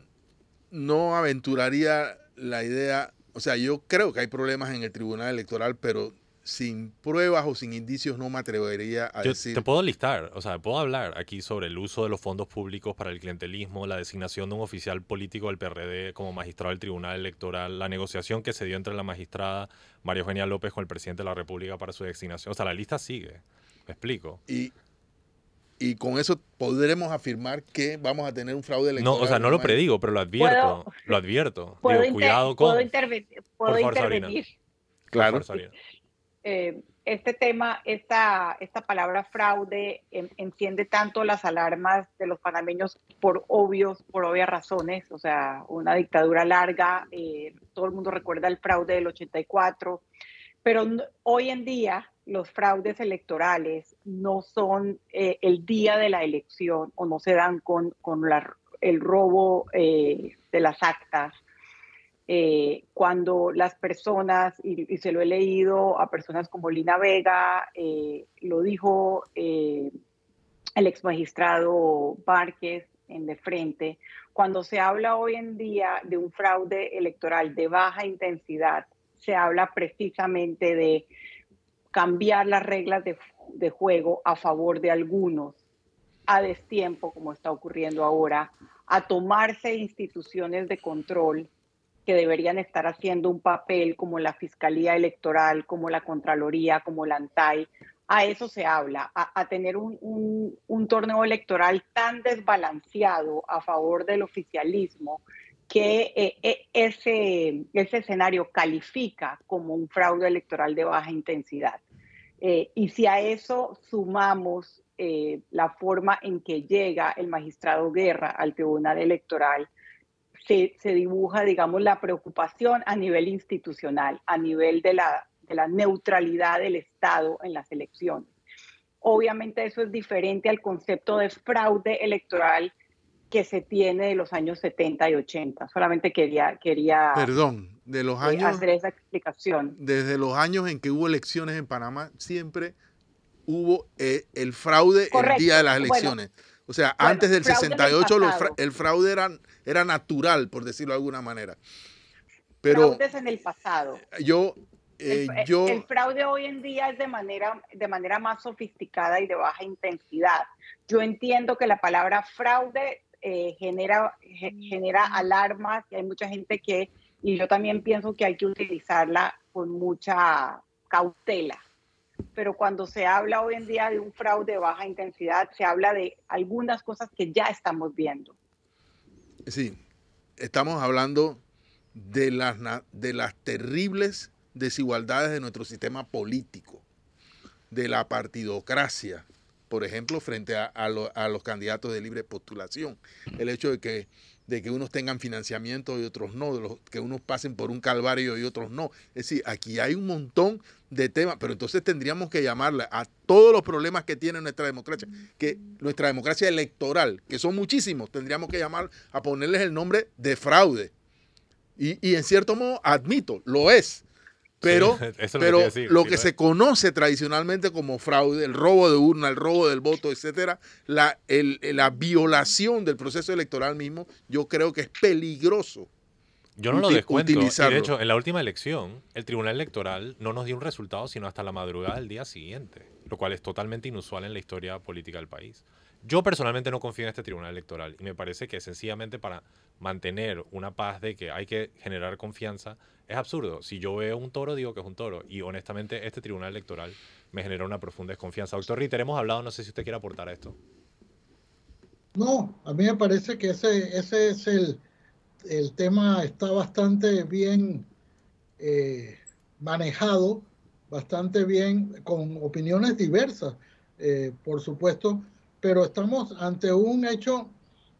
no aventuraría la idea, o sea, yo creo que hay problemas en el Tribunal Electoral, pero sin pruebas o sin indicios no me atrevería a Yo decir... te puedo listar, o sea, puedo hablar aquí sobre el uso de los fondos públicos para el clientelismo, la designación de un oficial político del PRD como magistrado del Tribunal Electoral, la negociación que se dio entre la magistrada María Eugenia López con el presidente de la República para su designación. O sea, la lista sigue. ¿Me explico? Y, y con eso podremos afirmar que vamos a tener un fraude electoral. No, o sea, no lo predigo, pero lo advierto. Lo advierto. ¿Puedo, Digo, inter- cuidado puedo con... intervenir? ¿Puedo Por favor, Sabrina. intervenir? Claro. Por favor, Sabrina. eh, este tema, esta, esta palabra fraude en- enciende tanto las alarmas de los panameños por obvios, por obvias razones, o sea, una dictadura larga, eh, todo el mundo recuerda el fraude del 84, pero hoy en día los fraudes electorales no son eh, el día de la elección o no se dan con, con la- el robo eh, de las actas eh, cuando las personas, y, y se lo he leído a personas como Lina Vega, eh, lo dijo eh, el ex magistrado Márquez en De Frente, cuando se habla hoy en día de un fraude electoral de baja intensidad, se habla precisamente de cambiar las reglas de, de juego a favor de algunos a destiempo, como está ocurriendo ahora, a tomarse instituciones de control que deberían estar haciendo un papel como la Fiscalía Electoral, como la Contraloría, como la ANTAI. A eso se habla, a, tener un, torneo electoral tan desbalanceado a favor del oficialismo que eh, eh, ese, ese escenario califica como un fraude electoral de baja intensidad. Eh, y si a eso sumamos eh, la forma en que llega el magistrado Guerra al Tribunal Electoral, se, se dibuja, digamos, la preocupación a nivel institucional, a nivel de la, de la neutralidad del Estado en las elecciones. Obviamente eso es diferente al concepto de fraude electoral que se tiene de los años 70 y 80. Solamente quería, quería Perdón, de los eh, años, hacer esa explicación. desde los años en que hubo elecciones en Panamá, siempre hubo eh, el fraude Correcto. el día de las Bueno, elecciones. O sea, bueno, antes del fraude en el 68 los pasado. fra- el fraude era, era natural, por decirlo de alguna manera. Pero Fraudes en el pasado. yo, eh, el, yo, el fraude hoy en día es de manera, de manera más sofisticada y de baja intensidad. Yo entiendo que la palabra fraude eh, genera, ge- genera alarmas y hay mucha gente que, y yo también pienso que hay que utilizarla con mucha cautela. Pero cuando se habla hoy en día de un fraude de baja intensidad, se habla de algunas cosas que ya estamos viendo. sí, estamos hablando de las, de las terribles desigualdades de nuestro sistema político, de la partidocracia, por ejemplo, frente a, a a los candidatos de libre postulación. El hecho de que, de que unos tengan financiamiento y otros no, de los, que unos pasen por un calvario y otros no. Es decir, aquí hay un montón de temas, pero entonces tendríamos que llamarle a todos los problemas que tiene nuestra democracia, que nuestra democracia electoral, que son muchísimos, tendríamos que llamar a ponerles el nombre de fraude. Y, y en cierto modo, admito, lo es. Pero, Sí, eso es lo que pero decir, lo que se conoce tradicionalmente como fraude, el robo de urna, el robo del voto, etcétera, la, el- la violación del proceso electoral mismo, yo creo que es peligroso. Yo no lo descuento. Y de hecho, en la última elección, el Tribunal Electoral no nos dio un resultado sino hasta la madrugada del día siguiente, lo cual es totalmente inusual en la historia política del país. Yo personalmente no confío en este Tribunal Electoral y me parece que sencillamente para mantener una paz de que hay que generar confianza es absurdo. Si yo veo un toro, digo que es un toro. Y honestamente, este Tribunal Electoral me genera una profunda desconfianza. Doctor Ritter, hemos hablado, no sé si usted quiere aportar a esto. No, a mí me parece que ese, ese es el, el tema, está bastante bien eh, manejado bastante bien, con opiniones diversas, eh, por supuesto, pero estamos ante un hecho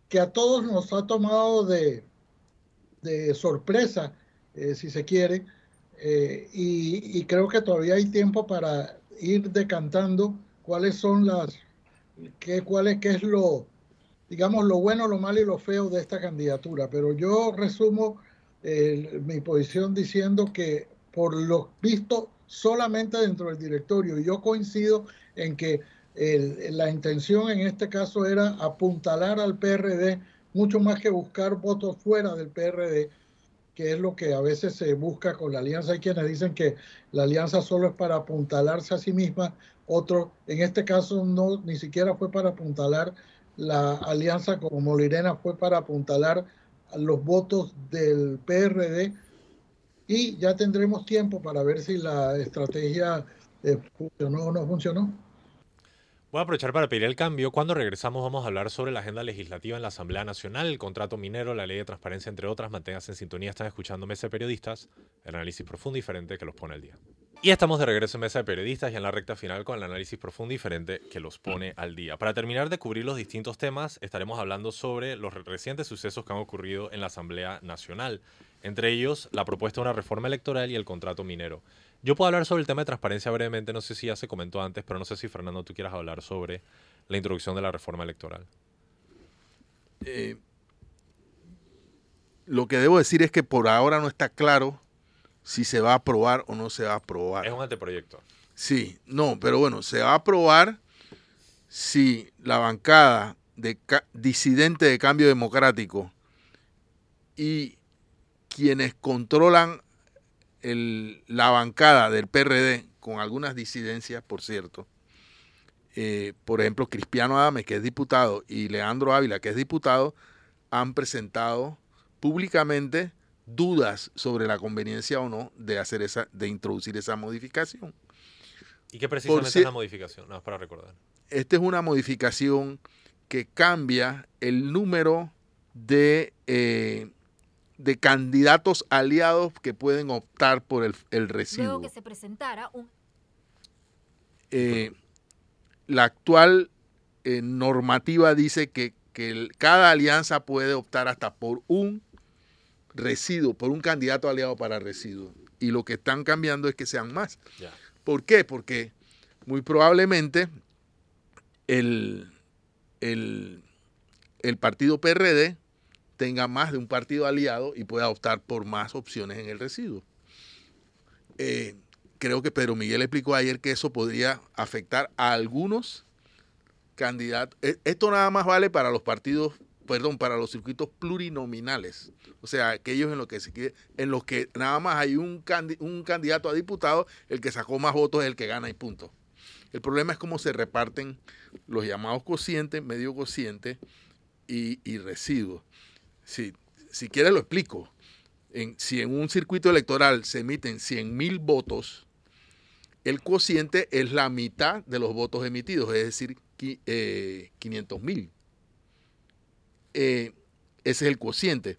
que a todos nos ha tomado de, de sorpresa, eh, si se quiere, y, y creo que todavía hay tiempo para ir decantando cuáles son las, qué, cuál es, qué es lo, digamos, lo bueno, lo malo y lo feo de esta candidatura. Pero yo resumo mi posición diciendo que por lo visto solamente dentro del directorio, yo coincido en que la intención en este caso era apuntalar al PRD mucho más que buscar votos fuera del PRD, que es lo que a veces se busca con la alianza. Hay quienes dicen que la alianza solo es para apuntalarse a sí misma, otro, en este caso no, ni siquiera fue para apuntalar la alianza como Molirena, fue para apuntalar los votos del PRD y ya tendremos tiempo para ver si la estrategia eh, funcionó o no funcionó. Voy a aprovechar para pedir el cambio. Cuando regresamos vamos a hablar sobre la agenda legislativa en la Asamblea Nacional, el contrato minero, la ley de transparencia, entre otras. Manténganse en sintonía, están escuchando Mesa de Periodistas, el análisis profundo y diferente que los pone al día. Y estamos de regreso en Mesa de Periodistas y en la recta final con el análisis profundo y diferente que los pone al día. Para terminar de cubrir los distintos temas, estaremos hablando sobre los recientes sucesos que han ocurrido en la Asamblea Nacional, entre ellos la propuesta de una reforma electoral y el contrato minero. Yo puedo hablar sobre el tema de transparencia brevemente, no sé si ya se comentó antes, pero no sé si Fernando tú quieras hablar sobre la introducción de la reforma electoral. Eh, lo que debo decir es que por ahora no está claro si se va a aprobar o no se va a aprobar. Es un anteproyecto. Sí, no, pero bueno, se va a aprobar si la bancada de disidente de cambio democrático y quienes controlan la bancada del PRD, con algunas disidencias, por cierto, eh, por ejemplo, Cristiano Adame, que es diputado, y Leandro Ávila, que es diputado, han presentado públicamente dudas sobre la conveniencia o no de hacer esa, de introducir esa modificación. ¿Y qué precisamente es la modificación? No, para recordar. Esta es una modificación que cambia el número de eh, de candidatos aliados que pueden optar por el, el residuo. Luego que se presentara un... Eh, la actual eh, normativa dice que, cada alianza puede optar hasta por un residuo, por un candidato aliado para residuo. Y lo que están cambiando es que sean más. ¿Por qué? Porque muy probablemente el, el, el partido PRD tenga más de un partido aliado y pueda optar por más opciones en el residuo. Eh, creo que Pedro Miguel explicó ayer que eso podría afectar a algunos candidatos. E, esto nada más vale para los partidos, perdón, para los circuitos plurinominales. O sea, aquellos en los que se en los que nada más hay un, candidato a diputado, el que sacó más votos es el que gana y punto. El problema es cómo se reparten los llamados cocientes, medio cociente y, y residuos si, si quieres lo explico. En, si en un circuito electoral se emiten 100 mil votos, el cociente es la mitad de los votos emitidos, es decir, 500 eh, mil. Eh, ese es el cociente.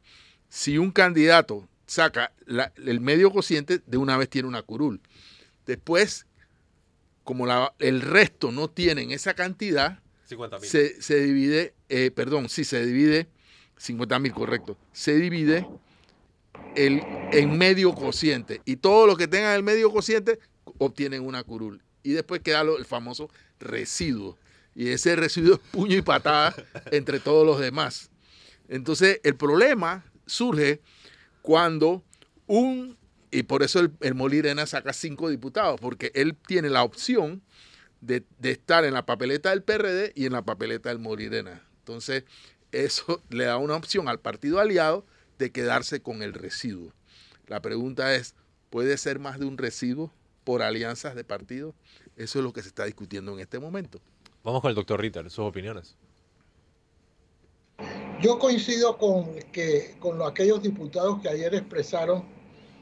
Si un candidato saca el medio cociente, de una vez tiene una curul. Después, como el resto no tienen esa cantidad, se, se, divide, eh, perdón, sí, se divide 50 mil, correcto, se divide el, en medio cociente. Y todos los que tengan el medio cociente obtienen una curul. Y después queda el famoso residuo. Y ese residuo es puño y patada entre todos los demás. Entonces, el problema surge cuando un, y por eso el, el Molirena saca cinco diputados, porque él tiene la opción de, de, estar en la papeleta del PRD y en la papeleta del Molirena. Entonces, eso le da una opción al partido aliado de quedarse con el residuo. La pregunta es, ¿puede ser más de un residuo por alianzas de partidos? Eso es lo que se está discutiendo en este momento. Vamos con el doctor Ritter, sus opiniones. Yo coincido con, que, con aquellos diputados que ayer expresaron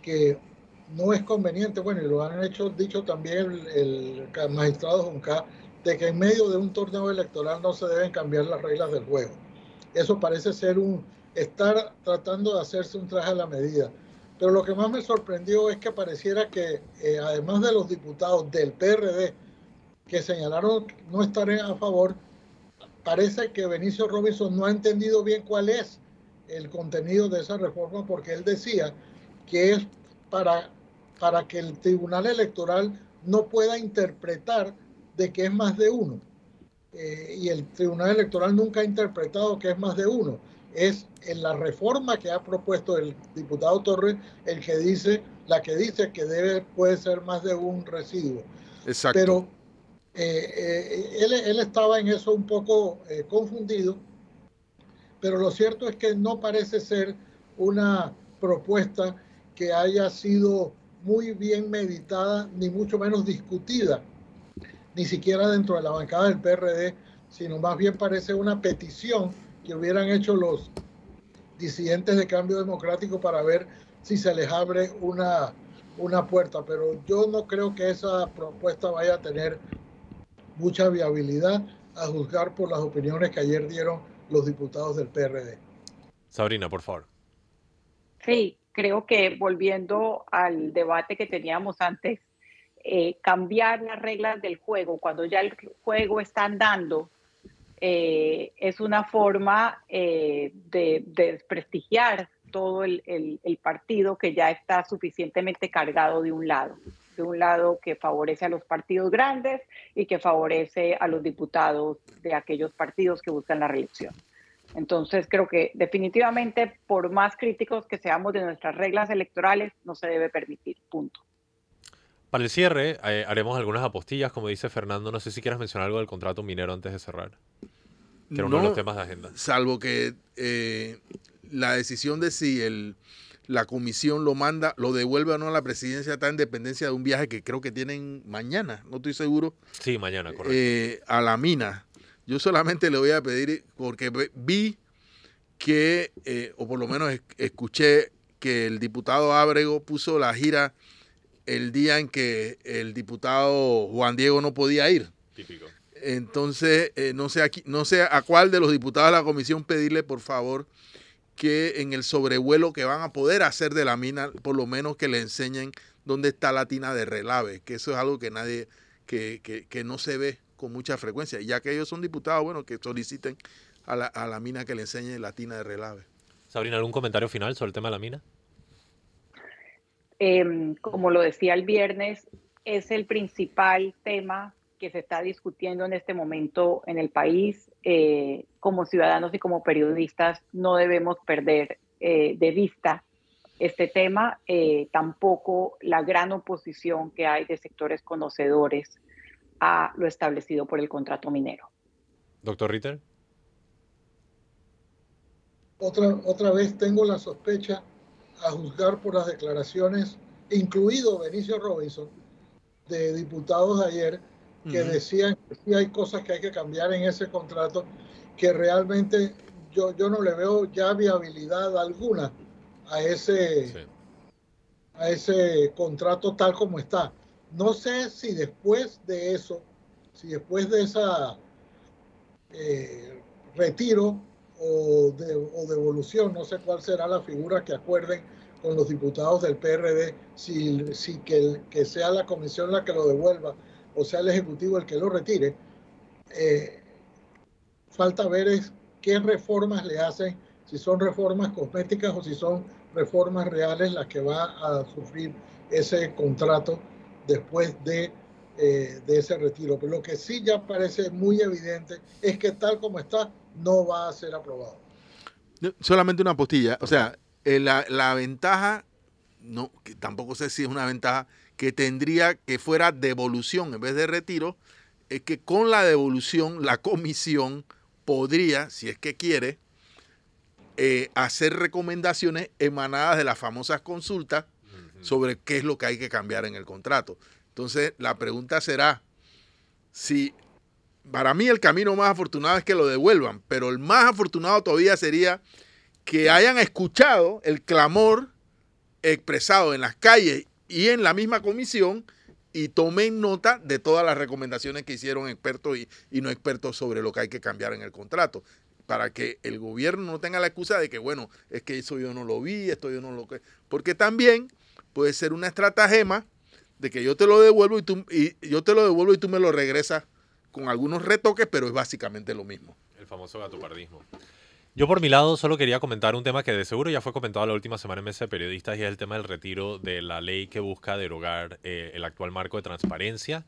que no es conveniente, bueno, y lo han hecho, dicho también el, el magistrado Junca, de que en medio de un torneo electoral no se deben cambiar las reglas del juego. Eso parece ser un estar tratando de hacerse un traje a la medida. Pero lo que más me sorprendió es que pareciera que, eh, además de los diputados del PRD que señalaron no estar a favor, parece que Benicio Robinson no ha entendido bien cuál es el contenido de esa reforma porque él decía que es para, para que el Tribunal Electoral no pueda interpretar de que es más de uno. Eh, y el Tribunal Electoral nunca ha interpretado que es más de uno. Es en la reforma que ha propuesto el diputado Torres el que dice, la que dice que debe, puede ser más de un residuo. Exacto. Pero eh, eh, él, él, estaba en eso un poco confundido, pero lo cierto es que no parece ser una propuesta que haya sido muy bien meditada, ni mucho menos discutida ni siquiera dentro de la bancada del PRD, sino más bien parece una petición que hubieran hecho los disidentes de cambio democrático para ver si se les abre una, una puerta. Pero yo no creo que esa propuesta vaya a tener mucha viabilidad a juzgar por las opiniones que ayer dieron los diputados del PRD. Sabrina, por favor. Sí, creo que volviendo al debate que teníamos antes, eh, cambiar las reglas del juego cuando ya el juego está andando eh, es una forma eh, de, desprestigiar todo el, el, partido que ya está suficientemente cargado de un lado, de un lado que favorece a los partidos grandes y que favorece a los diputados de aquellos partidos que buscan la reelección. Entonces creo que definitivamente por más críticos que seamos de nuestras reglas electorales, no se debe permitir, punto. Para el cierre, eh, haremos algunas apostillas, como dice Fernando. No sé si quieres mencionar algo del contrato minero antes de cerrar. Que era uno de los temas de agenda. Salvo que eh, la decisión de si el, la comisión lo manda, lo devuelve o no a la presidencia está en dependencia de un viaje que creo que tienen mañana, no estoy seguro. Sí, mañana, correcto. Eh, a la mina. Yo solamente le voy a pedir, porque vi que, o por lo menos escuché que el diputado Ábrego puso la gira el día en que el diputado Juan Diego no podía ir. Típico. Entonces, eh, no, sé aquí, no sé a cuál de los diputados de la comisión pedirle, por favor, que en el sobrevuelo que van a poder hacer de la mina, por lo menos que le enseñen dónde está la tina de relave, que eso es algo que nadie, que, que, que no se ve con mucha frecuencia. Ya que ellos son diputados, bueno, que soliciten a la, a la mina que le enseñen la tina de relave. Sabrina, ¿algún comentario final sobre el tema de la mina? Em, como lo decía el viernes, es el principal tema que se está discutiendo en este momento en el país. Eh, como ciudadanos y como periodistas no debemos perder eh, de vista este tema, eh, tampoco la gran oposición que hay de sectores conocedores a lo establecido por el contrato minero. Doctor Ritter. Otra, otra vez tengo la sospecha a juzgar por las declaraciones, incluido Benicio Robinson, de diputados de ayer, que decían que hay cosas que hay que cambiar en ese contrato, que realmente yo, yo no le veo ya viabilidad alguna a ese, a ese contrato tal como está. No sé si después de eso, si después de esa eh, retiro o, de, o devolución, no sé cuál será la figura que acuerden con los diputados del PRD, si, si que, que sea la comisión la que lo devuelva o sea el Ejecutivo el que lo retire. Eh, falta ver es qué reformas le hacen, si son reformas cosméticas o si son reformas reales las que va a sufrir ese contrato después de eh, de ese retiro. Pero lo que sí ya parece muy evidente es que tal como está, no va a ser aprobado. Solamente una postilla. O sea, eh, la, la, ventaja, no, que tampoco sé si es una ventaja, que tendría que fuera devolución en vez de retiro, es que con la devolución la comisión podría, si es que quiere, eh, hacer recomendaciones emanadas de las famosas consultas sobre qué es lo que hay que cambiar en el contrato. Entonces, la pregunta será si para mí el camino más afortunado es que lo devuelvan, pero el más afortunado todavía sería que hayan escuchado el clamor expresado en las calles y en la misma comisión y tomen nota de todas las recomendaciones que hicieron expertos y, no expertos sobre lo que hay que cambiar en el contrato. para que el gobierno no tenga la excusa de que, bueno, es que eso yo no lo vi, esto yo no lo... Porque también puede ser una estratagema de que yo te lo devuelvo y, tú, y yo te lo devuelvo y tú me lo regresas con algunos retoques, pero es básicamente lo mismo. El famoso gatopardismo. Yo por mi lado solo quería comentar un tema que de seguro ya fue comentado la última semana en Mesa de Periodistas y es el tema del retiro de la ley que busca derogar eh, el actual marco de transparencia.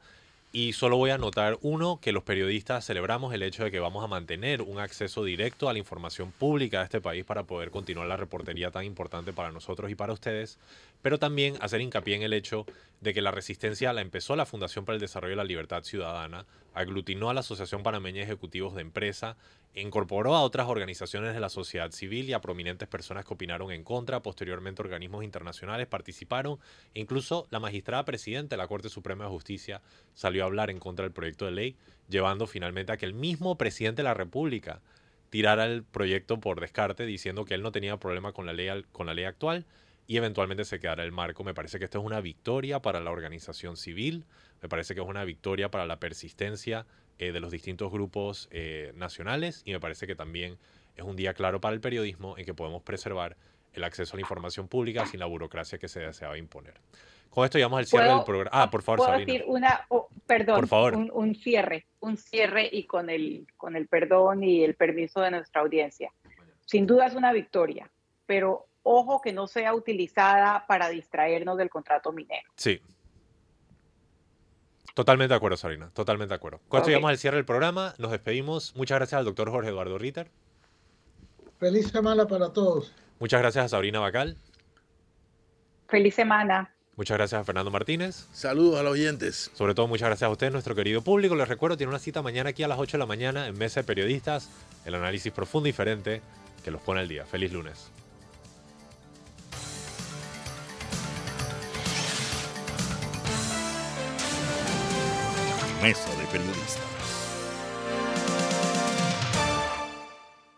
Y solo voy a anotar, uno, que los periodistas celebramos el hecho de que vamos a mantener un acceso directo a la información pública de este país para poder continuar la reportería tan importante para nosotros y para ustedes, pero también hacer hincapié en el hecho de que la resistencia la empezó la Fundación para el Desarrollo de la Libertad Ciudadana, aglutinó a la Asociación Panameña de Ejecutivos de Empresa, incorporó a otras organizaciones de la sociedad civil y a prominentes personas que opinaron en contra, posteriormente organismos internacionales participaron, incluso la magistrada presidenta de la Corte Suprema de Justicia salió a hablar en contra del proyecto de ley, llevando finalmente a que el mismo presidente de la República tirara el proyecto por descarte, diciendo que él no tenía problema con la ley, con la ley actual y eventualmente se quedara el marco. Me parece que esto es una victoria para la organización civil, me parece que es una victoria para la persistencia eh, de los distintos grupos eh, nacionales y me parece que también es un día claro para el periodismo en que podemos preservar el acceso a la información pública sin la burocracia que se deseaba imponer. Con esto llegamos al cierre del programa. Ah, por favor, ¿puedo Sabrina. decir una, oh, perdón, Por favor. Un, un cierre, un cierre y con el, con el perdón y el permiso de nuestra audiencia. Sin duda es una victoria, pero ojo que no sea utilizada para distraernos del contrato minero. Sí. Totalmente de acuerdo, Sabrina. Totalmente de acuerdo. Con esto llegamos al cierre del programa. Nos despedimos. Muchas gracias al doctor Jorge Eduardo Ritter. Feliz semana para todos. Muchas gracias a Sabrina Bacal. Feliz semana. Muchas gracias a Fernando Martínez. Saludos a los oyentes. Sobre todo, muchas gracias a ustedes, nuestro querido público. Les recuerdo, tiene una cita mañana aquí a las 8 de la mañana en Mesa de Periodistas. El análisis profundo y diferente que los pone al día. Feliz lunes. Mesa de Periodistas.